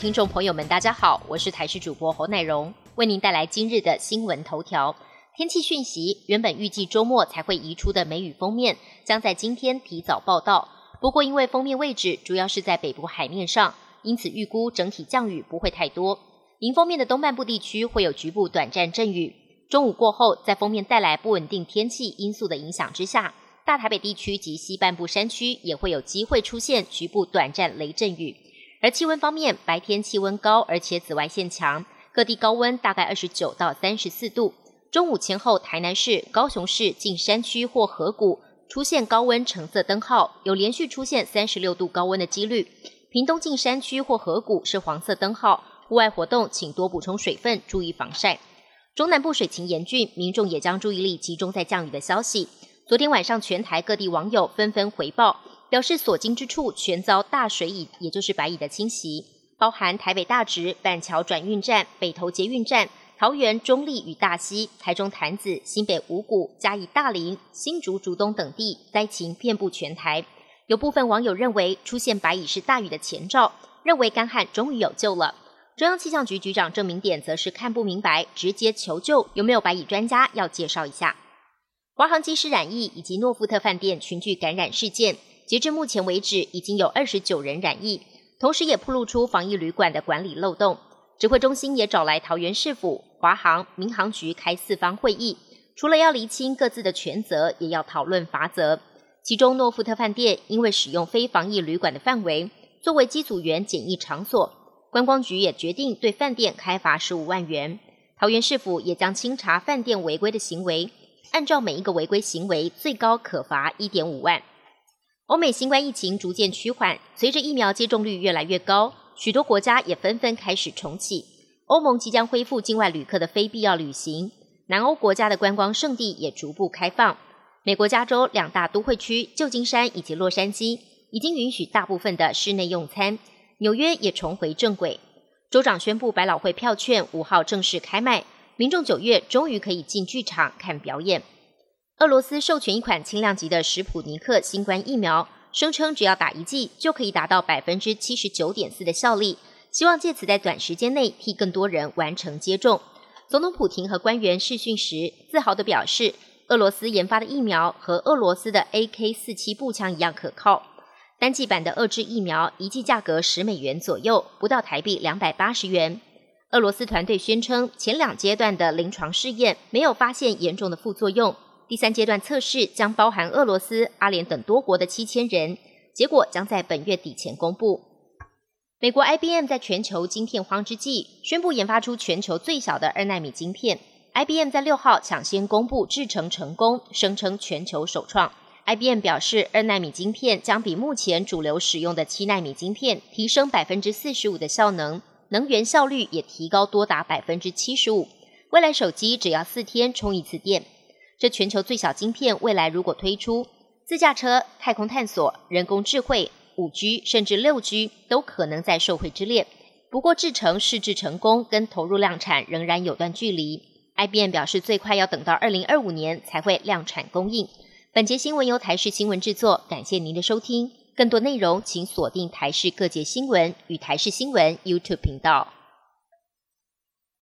听众朋友们，大家好，我是台视主播侯乃荣，为您带来今日的新闻头条。天气讯息：原本预计周末才会移出的梅雨封面，将在今天提早报道。不过，因为封面位置主要是在北部海面上，因此预估整体降雨不会太多。迎封面的东半部地区会有局部短暂阵雨。中午过后，在封面带来不稳定天气因素的影响之下，大台北地区及西半部山区也会有机会出现局部短暂雷阵雨。而气温方面，白天气温高，而且紫外线强，各地高温大概二十九到三十四度。中午前后，台南市、高雄市近山区或河谷出现高温橙色灯号，有连续出现三十六度高温的几率。屏东近山区或河谷是黄色灯号，户外活动请多补充水分，注意防晒。中南部水情严峻，民众也将注意力集中在降雨的消息。昨天晚上，全台各地网友纷纷回报。表示所经之处全遭大水蚁，也就是白蚁的侵袭，包含台北大直、板桥转运站、北投捷运站、桃园中立与大溪、台中潭子、新北五股、嘉义大林、新竹竹东等地，灾情遍布全台。有部分网友认为出现白蚁是大雨的前兆，认为干旱终于有救了。中央气象局局长郑明典则是看不明白，直接求救。有没有白蚁专家要介绍一下？华航机师染疫以及诺富特饭店群聚感染事件。截至目前为止，已经有二十九人染疫，同时也曝露出防疫旅馆的管理漏洞。指挥中心也找来桃园市府、华航、民航局开四方会议，除了要厘清各自的权责，也要讨论罚则。其中，诺富特饭店因为使用非防疫旅馆的范围作为机组员检疫场所，观光局也决定对饭店开罚十五万元。桃园市府也将清查饭店违规的行为，按照每一个违规行为，最高可罚一点五万。欧美新冠疫情逐渐趋缓，随着疫苗接种率越来越高，许多国家也纷纷开始重启。欧盟即将恢复境外旅客的非必要旅行，南欧国家的观光胜地也逐步开放。美国加州两大都会区旧金山以及洛杉矶已经允许大部分的室内用餐，纽约也重回正轨。州长宣布百老汇票券五号正式开卖，民众九月终于可以进剧场看表演。俄罗斯授权一款轻量级的史普尼克新冠疫苗，声称只要打一剂就可以达到百分之七十九点四的效力，希望借此在短时间内替更多人完成接种。总统普廷和官员视讯时，自豪地表示，俄罗斯研发的疫苗和俄罗斯的 AK 四七步枪一样可靠。单剂版的遏制疫苗一剂价格十美元左右，不到台币两百八十元。俄罗斯团队宣称，前两阶段的临床试验没有发现严重的副作用。第三阶段测试将包含俄罗斯、阿联等多国的七千人，结果将在本月底前公布。美国 IBM 在全球晶片荒之际，宣布研发出全球最小的二纳米晶片。IBM 在六号抢先公布制程成功，声称全球首创。IBM 表示，二纳米晶片将比目前主流使用的七纳米晶片提升百分之四十五的效能，能源效率也提高多达百分之七十五。未来手机只要四天充一次电。这全球最小晶片，未来如果推出，自驾车、太空探索、人工智慧、五 G 甚至六 G 都可能在受惠之列。不过，制成试制成功跟投入量产仍然有段距离。IBM 表示，最快要等到二零二五年才会量产供应。本节新闻由台视新闻制作，感谢您的收听。更多内容请锁定台视各界新闻与台视新闻 YouTube 频道。